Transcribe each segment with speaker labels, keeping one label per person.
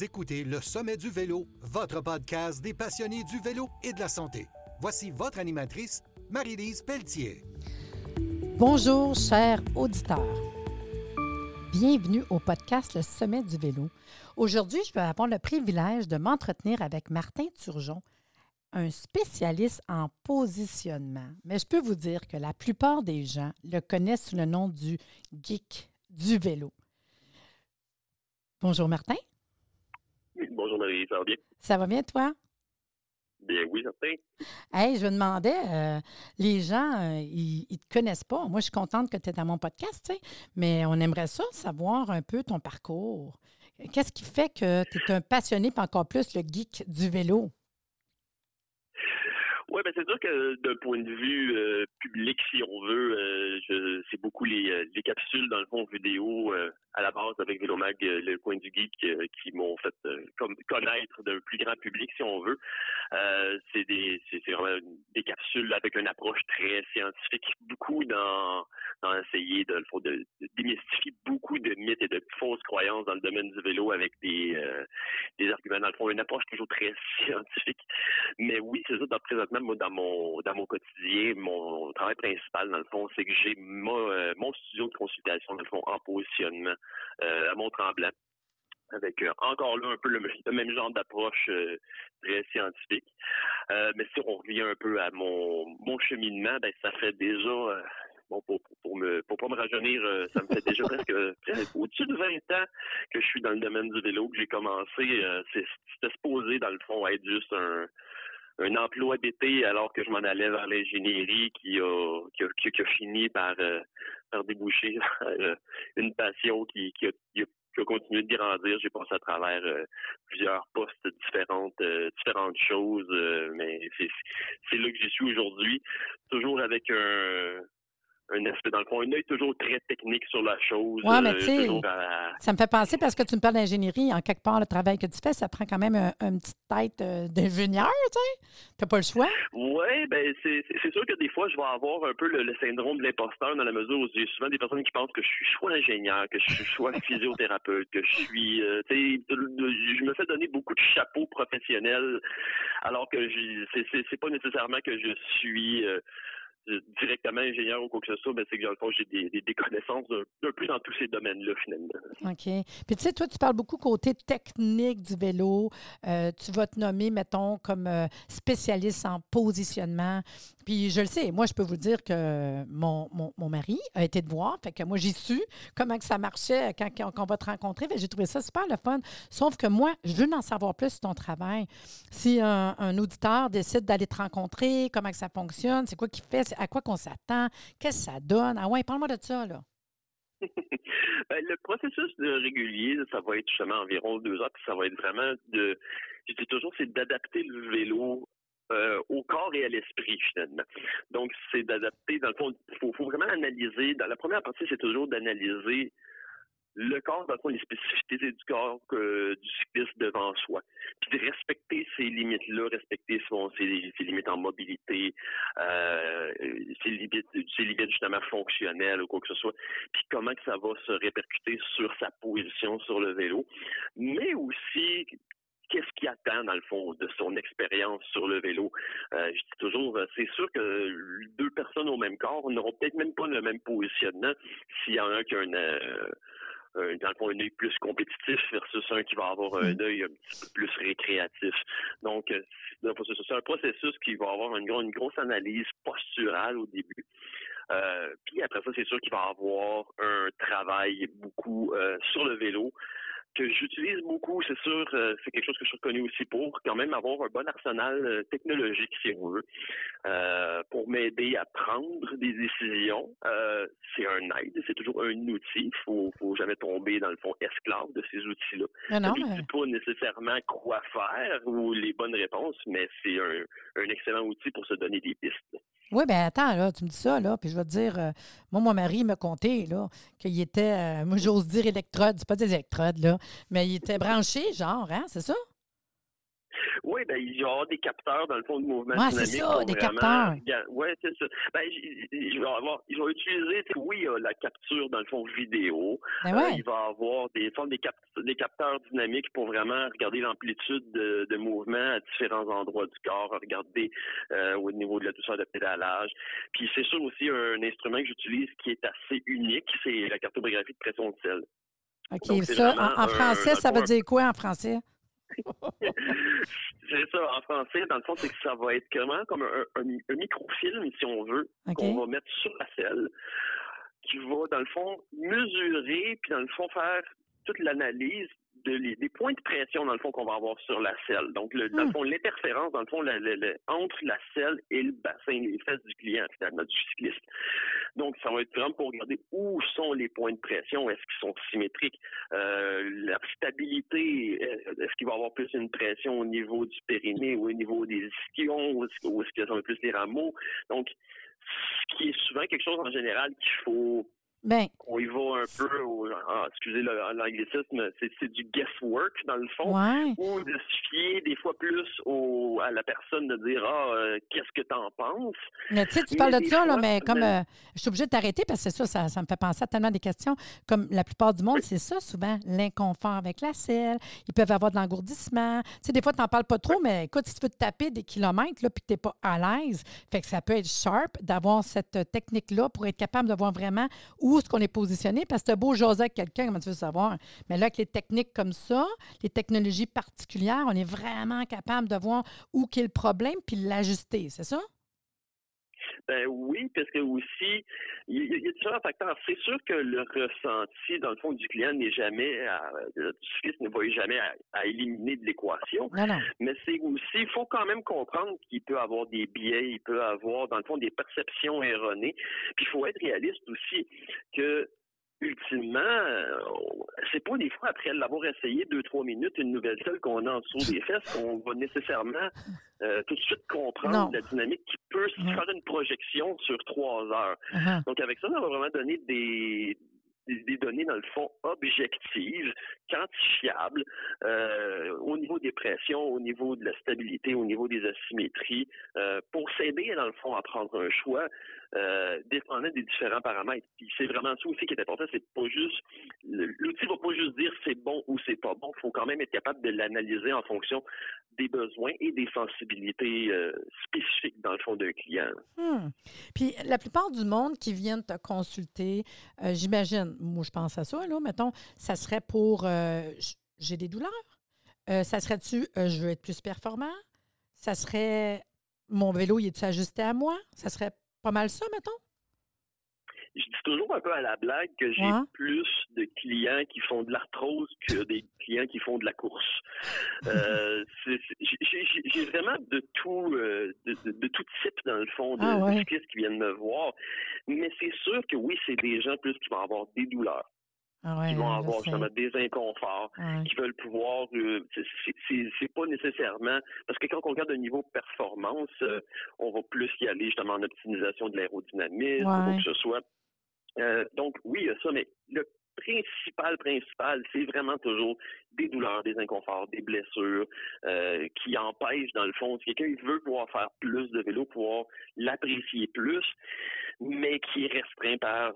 Speaker 1: Écoutez Le Sommet du Vélo, votre podcast des passionnés du vélo et de la santé. Voici votre animatrice, Marie-Lise Pelletier.
Speaker 2: Bonjour, chers auditeurs. Bienvenue au podcast Le Sommet du Vélo. Aujourd'hui, je vais avoir le privilège de m'entretenir avec Martin Turgeon, un spécialiste en positionnement. Mais je peux vous dire que la plupart des gens le connaissent sous le nom du geek du vélo. Bonjour Martin.
Speaker 3: Bonjour Marie, ça va bien?
Speaker 2: Ça va bien toi?
Speaker 3: Bien oui, certain.
Speaker 2: Hey, je me demandais, euh, les gens, euh, ils ne te connaissent pas. Moi, je suis contente que tu es dans mon podcast, tu sais, mais on aimerait ça, savoir un peu ton parcours. Qu'est-ce qui fait que tu es un passionné, puis encore plus le geek du vélo?
Speaker 3: Oui, ben c'est sûr que d'un point de vue euh, public, si on veut, euh, c'est beaucoup les, euh, les, capsules dans le fond vidéo à la base avec Vélomag, le coin du geek, qui m'ont fait connaître d'un plus grand public, si on veut. c'est des c'est vraiment des capsules avec une approche très scientifique, beaucoup dans, dans essayer de, de, de démystifier beaucoup de mythes et de fausses croyances dans le domaine du vélo avec des des arguments dans le fond, une approche toujours très scientifique. Mais oui, c'est ça, dans, présentement, moi, dans mon dans mon quotidien, mon travail principal, dans le fond, c'est que j'ai mon, euh, mon studio de consultation, dans le fond, en positionnement euh, à Mont-Tremblant avec euh, encore là un peu le, même genre d'approche très scientifique. mais si on revient un peu à mon, mon cheminement, ben ça fait déjà bon pour, pour, me pour pas me rajeunir, ça me fait déjà presque, au-dessus de 20 ans que je suis dans le domaine du vélo, que j'ai commencé, c'était supposé dans le fond être juste un un emploi d'été alors que je m'en allais vers l'ingénierie qui a, qui a, qui a, fini par, euh, par déboucher euh, une passion qui, qui, a, qui a continué de grandir. J'ai passé à travers euh, plusieurs postes différentes, différentes choses, mais c'est là que j'y suis aujourd'hui, toujours avec un, un aspect, dans le fond, un œil toujours très technique sur la chose.
Speaker 2: Oui, mais euh, tu sais, ça me fait penser, parce que tu me parles d'ingénierie, en quelque part, le travail que tu fais, ça prend quand même une petite tête euh, d'ingénieur, tu sais. Tu n'as pas le choix.
Speaker 3: Oui, bien, c'est sûr que des fois, je vais avoir un peu le, syndrome de l'imposteur dans la mesure où j'ai souvent des personnes qui pensent que je suis soit ingénieur, que je suis soit physiothérapeute, que je suis, euh, tu sais, je me fais donner beaucoup de chapeaux professionnels, alors que c'est pas nécessairement que je suis directement ingénieur ou quoi que ce soit, mais c'est que dans le fond, j'ai des, des, connaissances un, peu dans tous ces domaines-là, finalement.
Speaker 2: OK. Puis tu sais, toi, tu parles beaucoup côté technique du vélo. Euh, tu vas te nommer, mettons, comme euh, spécialiste en positionnement. Puis je le sais, moi, je peux vous dire que mon, mon, mari a été de voir. Fait que moi, j'ai su comment que ça marchait quand, on va te rencontrer. J'ai trouvé ça super le fun. Sauf que moi, je veux en savoir plus sur ton travail. Si un, un auditeur décide d'aller te rencontrer, comment que ça fonctionne, c'est quoi qu'il fait, à quoi qu'on s'attend, qu'est-ce que ça donne? Ah ouais, parle-moi de ça, là.
Speaker 3: Ben, le processus de régulier, ça va être justement environ deux heures, puis ça va être vraiment de, je dis toujours, c'est d'adapter le vélo euh, au corps et à l'esprit finalement. Donc c'est d'adapter, dans le fond, il faut, vraiment analyser. Dans la première partie, c'est toujours d'analyser le corps, dans le fond, les spécificités du corps du cycliste devant soi. Puis de respecter ces limites-là, respecter son, ses, limites en mobilité, euh, ses, limites, ses limites justement fonctionnelles ou quoi que ce soit. Puis comment que ça va se répercuter sur sa position sur le vélo. Mais aussi qu'est-ce qui attend, dans le fond, de son expérience sur le vélo? Euh, je dis toujours, euh, c'est sûr que deux personnes au même corps n'auront peut-être même pas le même positionnement s'il y en a un qui a un, euh, euh, dans le fond, un œil plus compétitif versus un qui va avoir un mm. œil un petit peu plus récréatif. Donc, c'est un processus qui va avoir une, une grosse analyse posturale au début. Euh, puis après ça, c'est sûr qu'il va avoir un travail beaucoup euh, sur le vélo, que j'utilise beaucoup, c'est sûr, euh, c'est quelque chose que je suis reconnu aussi pour quand même avoir un bon arsenal euh, technologique, si on veut, euh, pour m'aider à prendre des décisions. c'est un aide, c'est toujours un outil. Il faut, faut jamais tomber dans le fond esclave de ces outils-là.
Speaker 2: Ah non,
Speaker 3: ne dis pas nécessairement quoi faire ou les bonnes réponses, mais c'est un, un excellent outil pour se donner des pistes.
Speaker 2: Oui, bien attends, là, tu me dis ça, là, puis je vais te dire, euh, moi, mon mari m'a conté, là, qu'il était, euh, moi, j'ose dire électrode, c'est pas des électrodes, là, mais il était branché, genre, hein, c'est ça?
Speaker 3: Oui, ben, il va y avoir des capteurs dans le fond de mouvement
Speaker 2: Ouais,
Speaker 3: dynamique.
Speaker 2: c'est ça, des
Speaker 3: vraiment
Speaker 2: capteurs.
Speaker 3: Ouais, c'est ça. Ben, avoir, je vais utiliser, oui, la capture dans le fond vidéo.
Speaker 2: Ben
Speaker 3: Euh,
Speaker 2: ouais.
Speaker 3: il va avoir des formes des, cap- des capteurs dynamiques pour vraiment regarder l'amplitude de, de mouvement à différents endroits du corps, regarder euh, au niveau de la douceur de pédalage. Puis c'est sûr aussi un instrument que j'utilise qui est assez unique, c'est la cartographie de pression de sel.
Speaker 2: OK,
Speaker 3: Donc,
Speaker 2: ça, en, français, ça veut dire quoi en français?
Speaker 3: c'est ça, en français, dans le fond, c'est que ça va être comment comme un, un- un microfilm, si on veut, qu'on va mettre sur la selle, qui va, dans le fond, mesurer, puis dans le fond, faire toute l'analyse de les- des points de pression, dans le fond, qu'on va avoir sur la selle. Donc, le, dans le
Speaker 2: Hmm.
Speaker 3: fond, l'interférence, dans le fond, la- la- la- entre la selle et le bassin, les fesses du client, finalement, du cycliste. Donc, ça va être vraiment pour regarder où sont les points de pression, est-ce qu'ils sont symétriques, euh, la stabilité, euh, est-ce qu'il va y avoir plus une pression au niveau du périnée ou au niveau des ischions, ou est-ce que ça va plus les rameaux? Donc, ce qui est souvent quelque chose en général qu'il faut
Speaker 2: Ben,
Speaker 3: on y va un peu au, ah, excusez l'anglicisme, c'est du guesswork dans le fond.
Speaker 2: ouais.
Speaker 3: Ou de se fier des fois plus au, à la personne de dire Ah, euh, qu'est-ce que t'en penses?
Speaker 2: Mais tu sais, tu parles de ça, là, mais comme euh, je suis obligée de t'arrêter parce que c'est ça, ça, ça me fait penser à tellement des questions. Comme la plupart du monde, c'est ça souvent, l'inconfort avec la selle. Ils peuvent avoir de l'engourdissement. Tu sais, des fois, tu n'en parles pas trop, mais écoute, si tu veux te taper des kilomètres là, puis n'es pas à l'aise, fait que ça peut être sharp d'avoir cette euh, technique-là pour être capable de voir vraiment où est-ce qu'on est positionné? Parce que c'est beau jaser avec quelqu'un, comment tu veux savoir? Mais là, avec les techniques comme ça, les technologies particulières, on est vraiment capable de voir où est le problème puis l'ajuster, c'est ça?
Speaker 3: Ben oui, parce que aussi, il y, y a différents facteurs. C'est sûr que le ressenti, dans le fond, du client n'est jamais, à, du cycliste ne va jamais à, à éliminer de l'équation. Mais c'est aussi, il faut quand même comprendre qu'il peut avoir des biais, il peut avoir, dans le fond, des perceptions erronées. Puis il faut être réaliste aussi que ultimement, euh, c'est pas des fois après l'avoir essayé deux, trois minutes, une nouvelle selle qu'on a en dessous des fesses, qu'on va nécessairement euh, tout de suite comprendre
Speaker 2: Non.
Speaker 3: la dynamique qui peut se faire une projection sur trois heures.
Speaker 2: Uh-huh.
Speaker 3: Donc, avec ça, ça va vraiment donner des, données, dans le fond, objectives, quantifiables, euh, au au niveau de la stabilité, au niveau des asymétries, euh, pour s'aider, dans le fond, à prendre un choix, euh, dépendant des différents paramètres. Puis c'est vraiment ça aussi qui est important, c'est pas juste, l'outil va pas juste dire c'est bon ou c'est pas bon, il faut quand même être capable de l'analyser en fonction des besoins et des sensibilités euh, spécifiques, dans le fond, d'un client.
Speaker 2: Hmm. Puis la plupart du monde qui viennent te consulter, j'imagine, moi je pense à ça, là, mettons, ça serait pour j'ai des douleurs? Euh, ça serait-tu euh, je veux être plus performant? Ça serait mon vélo, il est ajusté à moi? Ça serait pas mal ça, mettons?
Speaker 3: je dis toujours un peu à la blague que j'ai
Speaker 2: Ouais.
Speaker 3: plus de clients qui font de l'arthrose que des clients qui font de la course. Euh, j'ai- vraiment de tout, de, de- de tout type dans le fond de,
Speaker 2: Ah ouais.
Speaker 3: de cyclistes qui viennent me voir. Mais c'est sûr que oui, c'est des gens plus qui vont avoir des douleurs,
Speaker 2: Ah ouais,
Speaker 3: qui vont
Speaker 2: je
Speaker 3: avoir justement des inconforts,
Speaker 2: Ouais.
Speaker 3: qui veulent pouvoir. euh, c'est- pas nécessairement parce que quand on regarde le niveau performance, euh, on va plus y aller justement en optimisation de l'aérodynamisme,
Speaker 2: Ouais.
Speaker 3: ou que ce soit. Euh, donc oui, il y a ça, mais le principal, principal, c'est vraiment toujours des douleurs, des inconforts, des blessures euh, qui empêchent, dans le fond, si quelqu'un veut pouvoir faire plus de vélo, pouvoir l'apprécier plus, mais qui est restreint par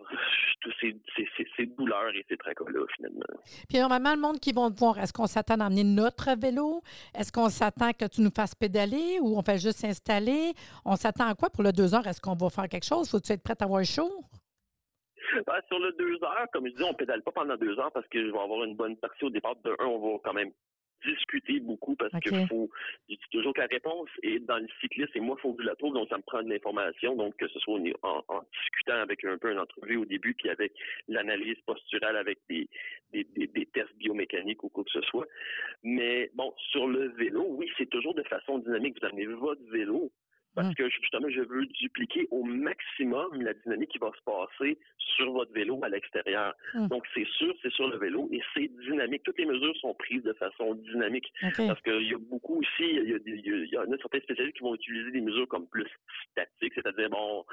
Speaker 3: tous ces, douleurs et ces tracas-là, finalement.
Speaker 2: Puis normalement, le monde qui vont te voir, est-ce qu'on s'attend à emmener notre vélo? Est-ce qu'on s'attend que tu nous fasses pédaler ou on fait juste s'installer? On s'attend à quoi pour le deux heures? Est-ce qu'on va faire quelque chose? Faut-tu être prête à avoir chaud?
Speaker 3: Ben, sur le deux heures, comme je dis, on pédale pas pendant deux heures parce que je vais avoir une bonne partie au départ. De un, on va quand même discuter beaucoup parce
Speaker 2: OK.
Speaker 3: que faut, je dis toujours que la réponse est dans le cycliste et moi, il faut que je la trouve, donc ça me prend de l'information. Donc, que ce soit en, en discutant avec un peu une entrevue au début, puis avec l'analyse posturale avec des, des, des, des tests biomécaniques ou quoi que ce soit. Mais bon, sur le vélo, oui, c'est toujours de façon dynamique. Vous amenez votre vélo parce
Speaker 2: Mm.
Speaker 3: que justement, je veux dupliquer au maximum la dynamique qui va se passer sur votre vélo à l'extérieur.
Speaker 2: Mm.
Speaker 3: Donc, c'est sûr, c'est sur le vélo et c'est dynamique. Toutes les mesures sont prises de façon dynamique. Parce qu'il y a beaucoup aussi, il y, a, il y en a certains spécialistes qui vont utiliser des mesures comme plus statiques, c'est-à-dire, bon,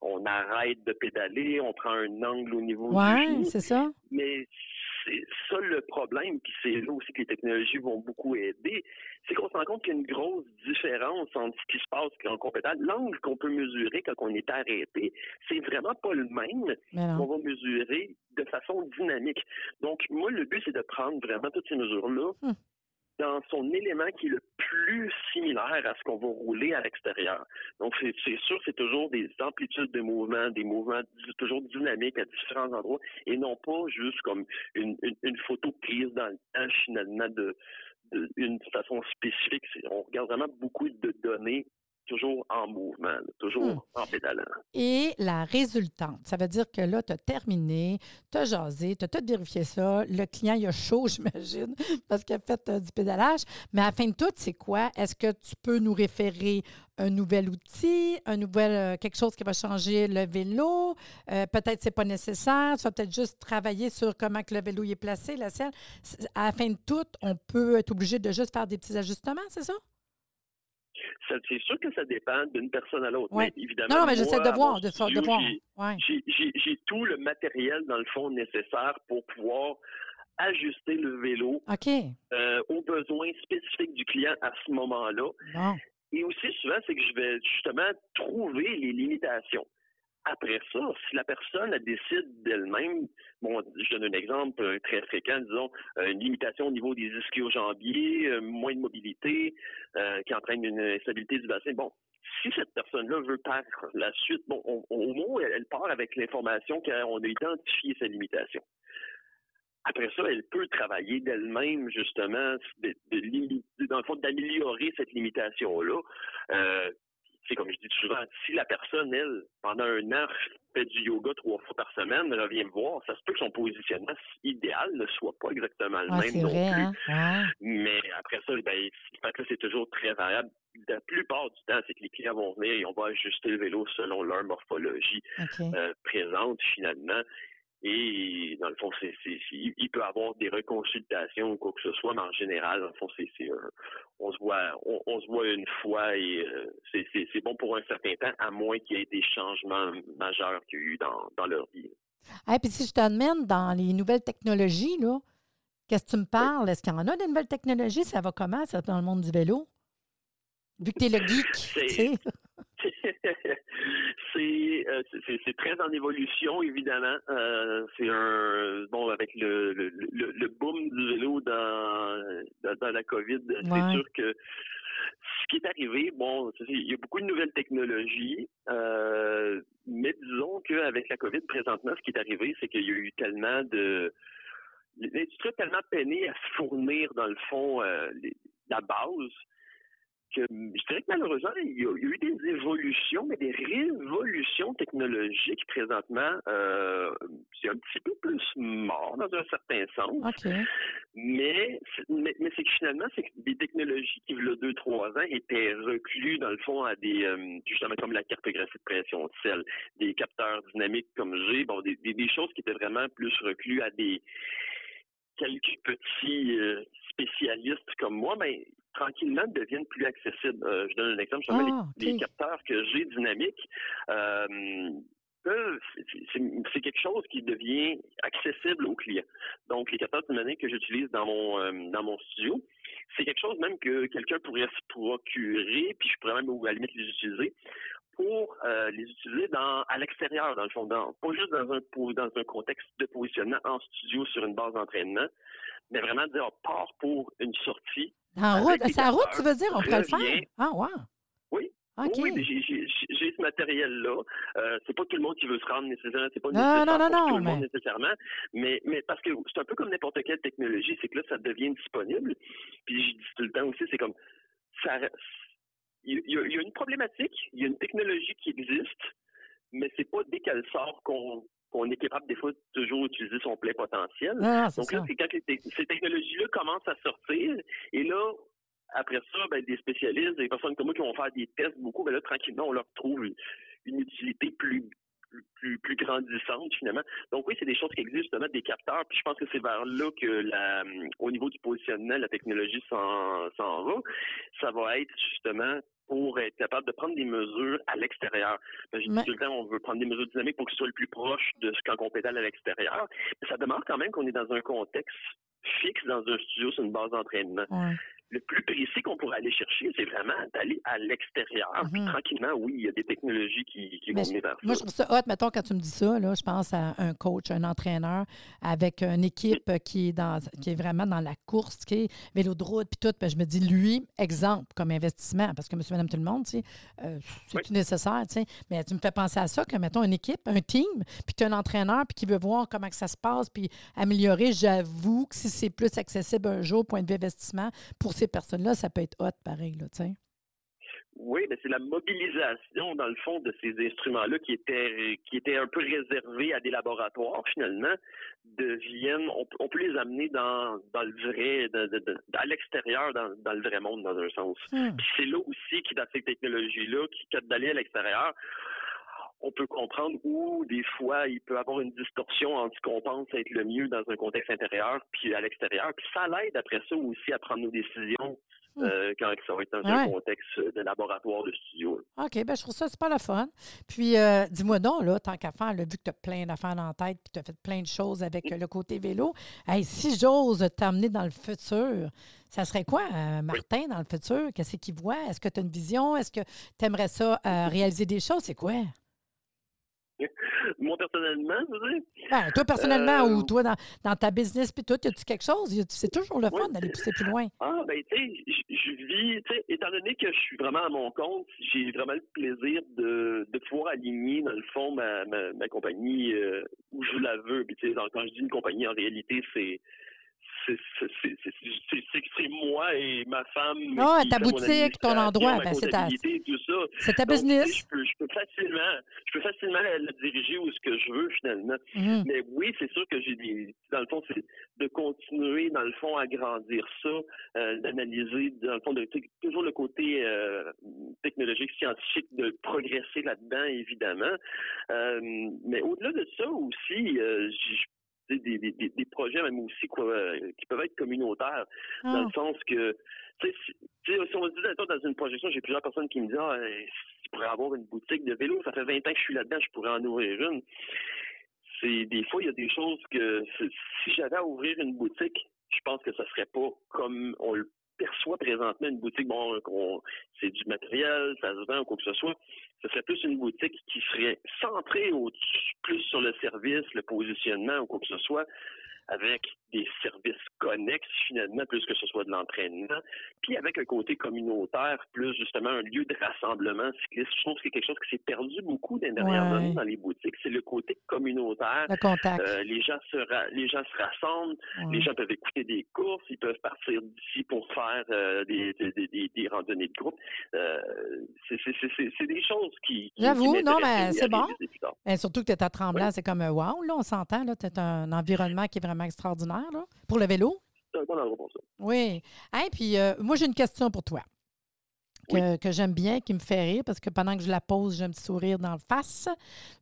Speaker 3: on arrête de pédaler, on prend un angle au niveau du
Speaker 2: Ouais,
Speaker 3: genou,
Speaker 2: c'est ça.
Speaker 3: mais c'est ça le problème, puis c'est là aussi que les technologies vont beaucoup aider, c'est qu'on se rend compte qu'il y a une grosse différence entre ce qui se passe en compétent. L'angle qu'on peut mesurer quand on est arrêté, c'est vraiment pas le même qu'on va mesurer de façon dynamique. Donc, moi, le but, c'est de prendre vraiment toutes ces mesures-là, hum dans son élément qui est le plus similaire à ce qu'on va rouler à l'extérieur. Donc, c'est sûr, c'est toujours des amplitudes de mouvement, des mouvements toujours dynamiques à différents endroits, et non pas juste comme une, photo prise dans le temps, finalement, de, d'une façon spécifique. On regarde vraiment beaucoup de données toujours en mouvement, toujours hmm. en pédalant.
Speaker 2: Et la résultante, ça veut dire que là, tu as terminé, tu as jasé, tu as tout vérifié ça. Le client, il a chaud, j'imagine, parce qu'il a fait euh, du pédalage. Mais à la fin de tout, c'est quoi? Est-ce que tu peux nous référer un nouvel outil, un nouvel, euh, quelque chose qui va changer le vélo? Euh, peut-être que ce n'est pas nécessaire. Tu vas peut-être juste travailler sur comment que le vélo est placé, la selle. À la fin de tout, on peut être obligé de juste faire des petits ajustements, c'est ça?
Speaker 3: C'est sûr que ça dépend d'une personne à l'autre. Mais évidemment,
Speaker 2: non, mais j'essaie de voir, de, de voir.
Speaker 3: J'ai tout le matériel, dans le fond, nécessaire pour pouvoir ajuster le vélo euh, aux besoins spécifiques du client à ce moment-là. Et aussi, souvent, c'est que je vais justement trouver les limitations. Après ça, si la personne décide d'elle-même, bon, je donne un exemple euh, très fréquent, disons, euh, une limitation au niveau des ischio-jambiers, euh, moins de mobilité, qui entraîne une instabilité du bassin. Bon, si cette personne-là veut par la suite, bon, au moins, elle, part avec l'information qu'on a identifié sa limitation. Après ça, elle peut travailler d'elle-même, justement, dans le fond, d'améliorer cette limitation-là c'est comme je dis souvent, si la personne, elle, pendant un an, fait du yoga trois fois par semaine, elle revient me voir, ça se peut que son positionnement idéal ne soit pas exactement le même non plus. Hein? Mais après ça, ben, c'est toujours très variable. La plupart du temps, c'est que les clients vont venir et on va ajuster le vélo selon leur morphologie euh, présente finalement. Et dans le fond, c'est, il peut avoir des reconsultations ou quoi que ce soit, mais en général, dans le fond, c'est, on se voit, on, se voit une fois et euh, c'est, bon pour un certain temps, à moins qu'il y ait des changements majeurs qu'il y a eu dans, dans leur vie.
Speaker 2: Et puis si je t'amène dans les nouvelles technologies, là, qu'est-ce que tu me parles? Est-ce qu'il y en a des nouvelles technologies? Ça va comment, ça, dans le monde du vélo? Vu que tu es le geek,
Speaker 3: Euh, c'est très en évolution, évidemment. Euh, c'est un bon avec le, le, le, boom du vélo dans, dans, la COVID, c'est sûr que ce qui est arrivé, bon, il y a beaucoup de nouvelles technologies, euh, mais disons qu'avec la COVID présentement, ce qui est arrivé, c'est qu'il y a eu tellement de l'industrie a tellement peiné à se fournir dans le fond la base que je dirais que malheureusement, il y, a, eu des évolutions, mais des révolutions technologiques présentement. Euh, c'est un petit peu plus mort dans un certain sens. Mais, mais, c'est que finalement, c'est que des technologies qui, il y a deux, trois ans, étaient reclues, dans le fond, à des, euh, justement, comme la cartographie de pression de sel, des capteurs dynamiques comme j'ai, bon, des, des, choses qui étaient vraiment plus reclues à des quelques petits euh, spécialistes comme moi, mais tranquillement deviennent plus accessibles. Euh, je donne un exemple. Ah, les, capteurs que j'ai dynamiques, euh, c'est quelque chose qui devient accessible aux clients. Donc, les capteurs dynamiques que j'utilise dans mon euh, dans mon studio, c'est quelque chose même que quelqu'un pourrait se procurer, puis je pourrais même à la limite les utiliser pour les utiliser dans à l'extérieur, dans le fond, dans, pas juste dans un dans un contexte de positionnement en studio sur une base d'entraînement, mais vraiment dire part pour une sortie
Speaker 2: en route, c'est en route, tu veux dire, on peut le faire? Ah, wow.
Speaker 3: Oui. Oui, mais j'ai ce matériel-là. Euh, c'est pas tout le monde qui veut se rendre nécessairement. C'est pas
Speaker 2: non, non, non,
Speaker 3: pour tout le monde nécessairement. Mais, mais parce que c'est un peu comme n'importe quelle technologie, c'est que là, ça devient disponible. Puis je dis tout le temps aussi, c'est comme ça. Il y, a, une problématique, il y a une technologie qui existe, mais c'est pas dès qu'elle sort qu'on qu'on est capable des fois toujours utiliser son plein potentiel.
Speaker 2: Ah, Donc
Speaker 3: là, c'est quand ces technologies-là commencent à sortir, et là, après ça, ben, des spécialistes, des personnes comme moi qui vont faire des tests beaucoup, ben là, tranquillement, on leur trouve une, utilité plus plus, plus grandissante finalement. Donc oui, c'est des choses qui existent justement, des capteurs. Puis je pense que c'est vers là que la, au niveau du positionnement, la technologie s'en va. Ça va être justement pour être capable de prendre des mesures à l'extérieur. Je dis tout le temps, on veut prendre des mesures dynamiques pour que ce soit le plus proche de ce qu'on pédale à l'extérieur. Mais ça demande quand même qu'on est dans un contexte fixe dans un studio sur une base d'entraînement.
Speaker 2: Ouais.
Speaker 3: Le plus précis qu'on pourrait aller chercher, c'est vraiment d'aller à l'extérieur. Puis
Speaker 2: Mhm.
Speaker 3: tranquillement, oui, il y a des technologies qui, vont venir vers
Speaker 2: Moi, je trouve ça hot. Mettons, quand tu me dis ça, là, je pense à un coach, un entraîneur avec une équipe qui est, dans, qui est vraiment dans la course, qui est vélo de route, puis tout. Puis je me dis, lui, exemple comme investissement, parce que monsieur, madame, tout le monde, tu sais, euh, c'est-tu nécessaire, tu sais. Mais tu me fais penser à ça, que, mettons, une équipe, un team, puis tu as un entraîneur, puis qui veut voir comment que ça se passe, puis améliorer. J'avoue que si c'est plus accessible un jour, point de vue investissement, pour ces personnes-là, ça peut être hot, pareil, là, tu sais.
Speaker 3: Oui, mais c'est la mobilisation, dans le fond, de ces instruments-là qui étaient qui étaient un peu réservés à des laboratoires, finalement, deviennent, on, peut- on peut les amener dans, dans le vrai, de- de- de- à l'extérieur, dans, dans le vrai monde, dans un sens.
Speaker 2: Hmm.
Speaker 3: Puis c'est là aussi qui, dans ces technologies-là, qui, d'aller à l'extérieur, on peut comprendre où, des fois, il peut avoir une distorsion entre ce qu'on pense être le mieux dans un contexte intérieur puis à l'extérieur. Puis ça l'aide après ça aussi à prendre nos décisions euh, quand ça va être dans un contexte de laboratoire de studio.
Speaker 2: OK, ben je trouve ça super le fun. Puis, euh, dis-moi donc, là, tant qu'à faire, là, vu que tu as plein d'affaires dans la tête puis tu as fait plein de choses avec euh, le côté vélo, hey, si j'ose t'amener dans le futur, ça serait quoi, euh, Martin, dans le futur? Qu'est-ce qu'il voit? Est-ce que tu as une vision? Est-ce que tu aimerais ça réaliser des choses? C'est quoi?
Speaker 3: Moi, personnellement, veux dire,
Speaker 2: Ben, toi, personnellement,
Speaker 3: Euh,
Speaker 2: ou toi, dans, dans ta business, puis tout, y a-tu quelque chose? C'est toujours le fun
Speaker 3: Ouais.
Speaker 2: d'aller pousser plus loin.
Speaker 3: Ah, ben, tu sais, je- vis, tu sais, étant donné que je suis vraiment à mon compte, j'ai vraiment le plaisir de, de pouvoir aligner, dans le fond, ma, ma, ma compagnie euh, où je la veux. Puis, tu sais, quand je dis une compagnie, en réalité, c'est. C'est- moi et ma femme.
Speaker 2: Ah,
Speaker 3: qui
Speaker 2: ta boutique, ton endroit, ben, c'est ta-. C'est ta
Speaker 3: Donc,
Speaker 2: business.
Speaker 3: Je peux, je peux facilement, je peux facilement la, la diriger où ce que je veux finalement.
Speaker 2: Mhm.
Speaker 3: Mais oui, c'est sûr que j'ai des. Dans le fond, c'est de continuer, dans le fond, à grandir ça, euh, d'analyser, dans le fond, de, toujours le côté euh, technologique, scientifique, de progresser là-dedans, évidemment. Euh, mais au-delà de ça aussi, sais, des, des, des- projets même aussi quoi, euh, qui peuvent être communautaires, dans
Speaker 2: Ah.
Speaker 3: le sens que, tu sais, si, on se dit dans dans une projection, j'ai plusieurs personnes qui me disent, ah, euh, je pourrais avoir une boutique de vélo, ça fait 20 ans que je suis là-dedans, je pourrais en ouvrir une c'est des fois il y a des choses que si j'avais à ouvrir une boutique, je pense que ça serait pas comme on le perçoit présentement une boutique bon c'est du matériel, ça se vend ou quoi que ce soit. Ce serait plus une boutique qui serait centrée au plus sur le service, le positionnement ou quoi que ce soit avec des services connexes finalement, plus que ce soit de l'entraînement, puis avec un côté communautaire, plus justement un lieu de rassemblement cycliste. Je trouve que c'est quelque chose qui s'est perdu beaucoup dans les dernières années dans les boutiques, c'est le côté communautaire.
Speaker 2: Le contact.
Speaker 3: Euh, les gens se les gens se rassemblent,
Speaker 2: Ouais.
Speaker 3: les gens peuvent écouter des courses, ils peuvent partir d'ici pour faire euh, des, des, des- randonnées de groupe. Euh, c'est c'est- c'est- c'est- c'est des choses qui. qui-
Speaker 2: J'avoue, non, mais c'est bon. surtout que tu es à Tremblant, c'est comme wow, là, on s'entend, là, tu un environnement qui est vraiment extraordinaire, là, pour le vélo?
Speaker 3: C'est un bon endroit pour ça.
Speaker 2: Oui. Hey, puis euh, moi, j'ai une question pour toi que, que j'aime bien, qui me fait rire, parce que pendant que je la pose, j'ai un petit sourire dans le face.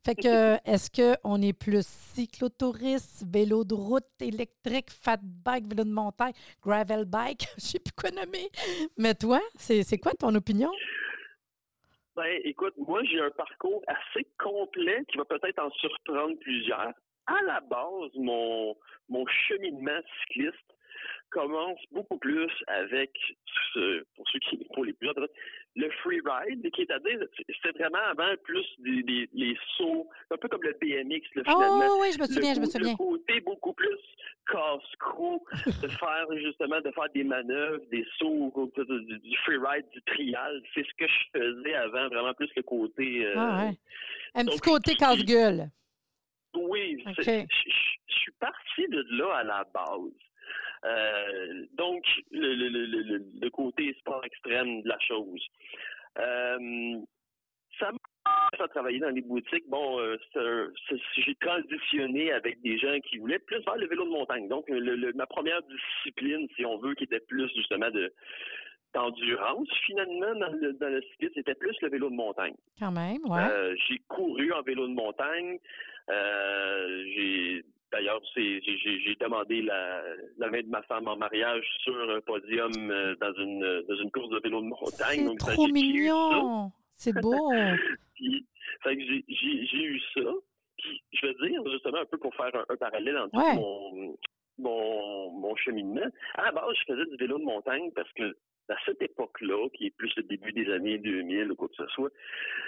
Speaker 2: Fait que, est-ce qu'on est plus cyclotouriste, vélo de route, électrique, fat bike, vélo de montagne, gravel bike, je sais plus quoi nommer. Mais toi, c'est c'est quoi ton opinion?
Speaker 3: Ben, écoute, moi, j'ai un parcours assez complet qui va peut-être en surprendre plusieurs. À la base, mon, mon cheminement cycliste commence beaucoup plus avec, ce- pour ceux qui, pour les plus jeunes, le free ride, qui est à dire, c'est vraiment avant plus des, des- les sauts, un peu comme le BMX, là, finalement.
Speaker 2: Oh, oui, je me souviens,
Speaker 3: le,
Speaker 2: je me souviens.
Speaker 3: le côté beaucoup plus casse-cou, de faire justement, de faire des manœuvres, des sauts, du, du freeride, du trial. C'est ce que je faisais avant, vraiment plus le côté. euh,
Speaker 2: Ah, ouais. Un petit
Speaker 3: donc,
Speaker 2: côté casse-gueule.
Speaker 3: Oui, je, suis parti de là à la base. Euh, donc, le, le, le, le, le- le côté sport extrême de la chose. Euh, ça m'a à travailler dans les boutiques. Bon, euh, j'ai transitionné avec des gens qui voulaient plus faire le vélo de montagne. Donc, ma première discipline, si on veut, qui était plus justement de d'endurance, finalement, dans le, dans le cyclisme, c'était plus le vélo de montagne.
Speaker 2: Quand même, ouais.
Speaker 3: Euh, j'ai couru en vélo de montagne. Euh, j'ai d'ailleurs j'ai demandé la, la, main de ma femme en mariage sur un podium euh, dans une dans une course de vélo de montagne.
Speaker 2: C'est trop mignon. C'est beau.
Speaker 3: j'ai eu ça. Puis, je veux dire, justement, un peu pour faire un, parallèle entre mon, mon, mon cheminement. À la base, je faisais du vélo de montagne parce que à cette époque-là, qui est plus le début des années 2000 ou quoi que ce soit,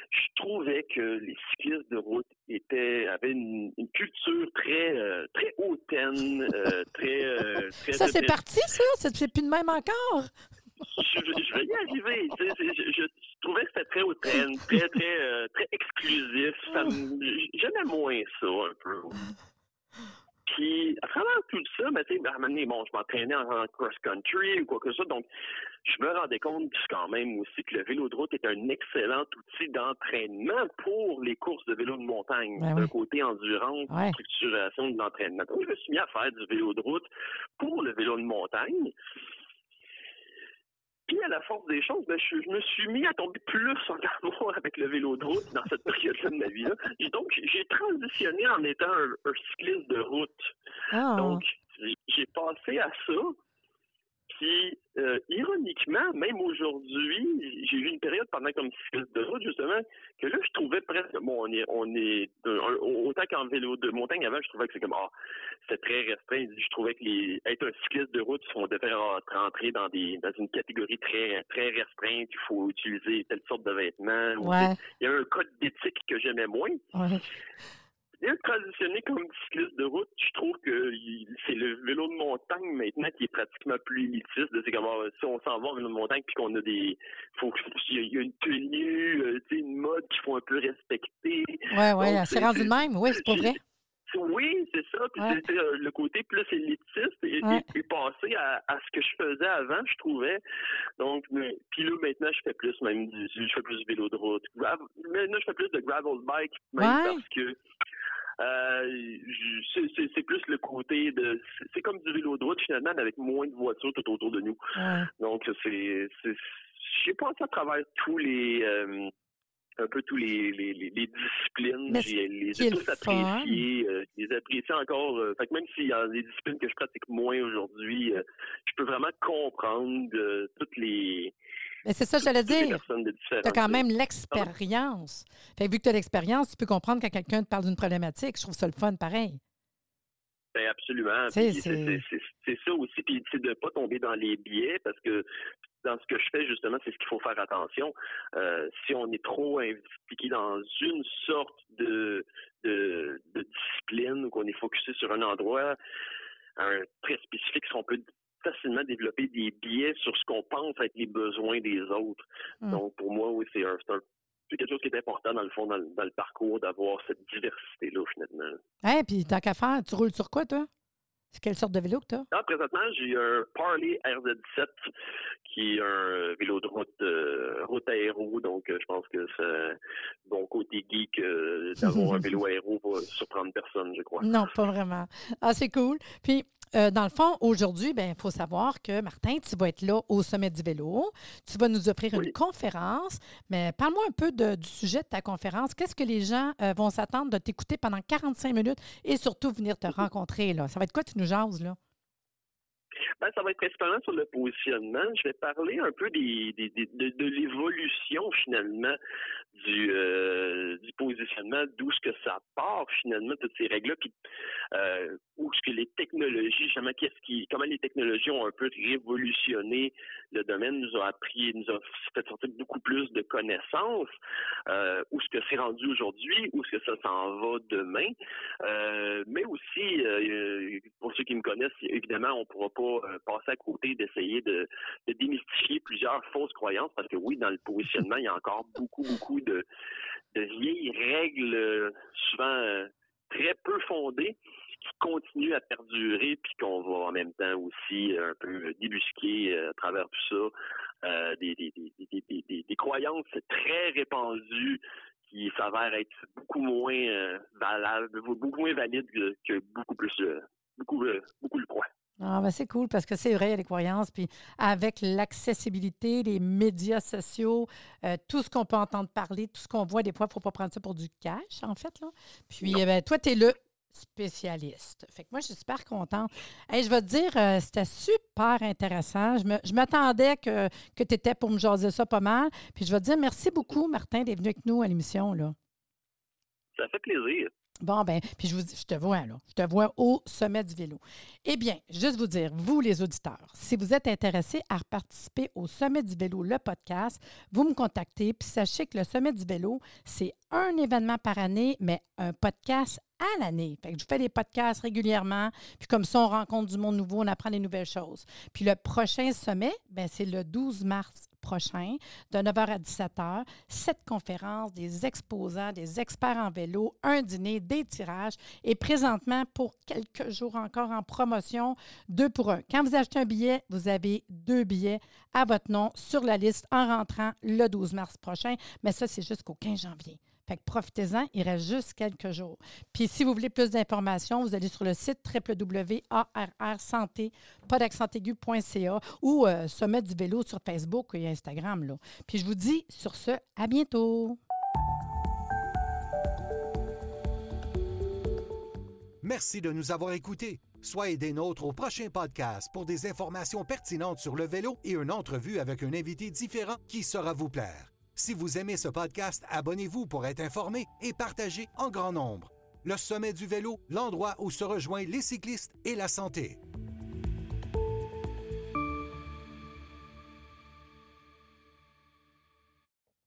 Speaker 3: je trouvais que les cyclistes de route étaient avaient une, culture très euh, très hautaine, euh, très, euh, très,
Speaker 2: Ça c'est parti ça, c'est plus de même encore?
Speaker 3: Je, vais y arriver. Je, trouvais que c'était très hautaine, très très très exclusif. J'aimais moins ça un peu. Puis, à travers tout ça, ben, tu sais, bon, je m'entraînais en, cross-country ou quoi que ce soit, donc je me rendais compte quand même aussi que le vélo de route est un excellent outil d'entraînement pour les courses de vélo de montagne, ben d'un côté endurance, structuration de l'entraînement. Donc, je me suis mis à faire du vélo de route pour le vélo de montagne. Puis, à la force des choses, ben, je, me suis mis à tomber plus en amour avec le vélo de route dans cette période-là de ma vie-là. donc, j'ai transitionné en étant un, cycliste de route. Ah. Donc, j'ai passé à ça. Puis, euh, ironiquement, même aujourd'hui, j'ai eu une période pendant comme cycliste de route, justement, que là, je trouvais presque, bon, on est, on est, autant qu'en vélo de montagne avant, je trouvais que c'est comme, ah, c'est très restreint. Je trouvais que les, être un cycliste de route, on devait rentrer dans des, dans une catégorie très, très restreinte. Il faut utiliser telle sorte de vêtements. Il y a un code d'éthique que j'aimais moins. Ouais bien transitionné comme cycliste de route, je trouve que c'est le vélo de montagne maintenant qui est pratiquement plus élitiste. C'est comme ah, si on s'en va en vélo de montagne puis qu'on a des, faut il y a une tenue, euh, une mode qu'il faut un peu respecter.
Speaker 2: Ouais, ouais, c'est rendu de même. Oui, c'est pas vrai.
Speaker 3: Oui, c'est ça. Puis euh, le côté plus élitiste et, passé à, ce que je faisais avant, je trouvais. Donc, puis là, maintenant, je fais plus même du, je fais plus du vélo de route. maintenant, je fais plus de gravel bike, même parce que euh, c'est plus le côté de. C'est comme du vélo de route finalement, mais avec moins de voitures tout autour de nous. Donc, c'est. J'ai passé à travers tous les. Euh, un peu tous les, les, les, disciplines. J'ai les ai tous appréciés. Euh, les encore. Euh, fait que même s'il y a des disciplines que je pratique moins aujourd'hui, je peux vraiment comprendre toutes les
Speaker 2: mais c'est ça, j'allais dire. Tu as quand même l'expérience. Fait vu que tu as l'expérience, tu peux comprendre quand quelqu'un te parle d'une problématique. Je trouve ça le fun pareil.
Speaker 3: Ben absolument. C'est ça aussi. Puis c'est de ne pas tomber dans les biais parce que dans ce que je fais, justement, c'est ce qu'il faut faire attention. Euh, si on est trop impliqué dans une sorte de, de, discipline ou qu'on est focusé sur un endroit, un très spécifique, si on peut facilement développer des biais sur ce qu'on pense être les besoins des autres. Hmm. Donc, pour moi, oui, c'est un, quelque chose qui est important, dans le fond, dans, le parcours, d'avoir cette diversité-là, finalement.
Speaker 2: Hey, puis tant qu'à faire, tu roules sur quoi, toi? C'est quelle sorte de vélo que tu as?
Speaker 3: Ah, présentement, j'ai un Parley RZ7 qui est un vélo de route, euh, route aéro. Donc, euh, je pense que c'est bon côté geek euh, d'avoir un vélo aéro va surprendre personne, je crois.
Speaker 2: Non, pas vraiment. Ah, c'est cool. Puis, euh, dans le fond, aujourd'hui, ben, il faut savoir que, Martin, tu vas être là au Sommet du vélo. Tu vas nous offrir une conférence. Mais parle-moi un peu du sujet de ta conférence. Qu'est-ce que les gens euh, vont s'attendre de t'écouter pendant 45 minutes et surtout venir te rencontrer? Là? Ça va être quoi, tu nous jases, là?
Speaker 3: Ben, ça va être principalement sur le positionnement. Je vais parler un peu des, de, l'évolution finalement du, euh, du positionnement, d'où ce que ça part finalement, toutes ces règles-là, puis euh, où ce que les technologies, justement, qu'est-ce qui, comment les technologies ont un peu révolutionné le domaine, nous ont appris, nous ont fait sortir beaucoup plus de connaissances, euh, où ce que c'est rendu aujourd'hui, où ce que ça s'en va demain, euh, mais aussi, pour ceux qui me connaissent, évidemment, on pourra pas passer à côté d'essayer de, démystifier plusieurs fausses croyances, parce que oui, dans le positionnement, il y a encore beaucoup, beaucoup de, vieilles règles, euh, souvent euh, très peu fondées, qui continuent à perdurer, puis qu'on va en même temps aussi un peu débusquer à travers tout ça des, des, croyances très répandues qui s'avèrent être beaucoup moins valables, beaucoup moins valides que, beaucoup plus beaucoup beaucoup le croient.
Speaker 2: Ah, ben c'est cool parce que c'est vrai, il y a les croyances. Puis avec l'accessibilité, les médias sociaux, euh, tout ce qu'on peut entendre parler, tout ce qu'on voit, des fois, il ne faut pas prendre ça pour du cash, en fait. Là. Puis eh ben, toi, tu es le spécialiste. Fait que moi, je suis super contente. Hey, je vais te dire, euh, c'était super intéressant. Je m'attendais que, que tu étais pour me jaser ça pas mal. Puis je vais te dire merci beaucoup, Martin, d'être venu avec nous à l'émission.
Speaker 3: Ça fait plaisir.
Speaker 2: Bon, ben, puis je, vous, je te vois là. Je te vois au sommet du vélo. Eh bien, juste vous dire, vous les auditeurs, si vous êtes intéressés à participer au sommet du vélo, le podcast, vous me contactez. Puis sachez que le sommet du vélo, c'est un événement par année, mais un podcast à l'année. Fait que je fais des podcasts régulièrement, puis comme ça, on rencontre du monde nouveau, on apprend des nouvelles choses. Puis le prochain sommet, ben, c'est le 12 mars prochain, de 9h à 17h. Cette conférence, des exposants, des experts en vélo, un dîner, des tirages et présentement, pour quelques jours encore en promotion, deux pour un. Quand vous achetez un billet, vous avez deux billets à votre nom sur la liste en rentrant le 12 mars prochain, mais ça, c'est jusqu'au 15 janvier. Fait que profitez-en, il reste juste quelques jours. Puis si vous voulez plus d'informations, vous allez sur le site www.arrsanté, ou euh, Sommet du vélo sur Facebook et Instagram. Là. Puis je vous dis sur ce, à bientôt.
Speaker 1: Merci de nous avoir écoutés. Soyez des nôtres au prochain podcast pour des informations pertinentes sur le vélo et une entrevue avec un invité différent qui saura vous plaire. Si vous aimez ce podcast, abonnez-vous pour être informé et partagez en grand nombre. Le sommet du vélo, l'endroit où se rejoignent les cyclistes et la santé.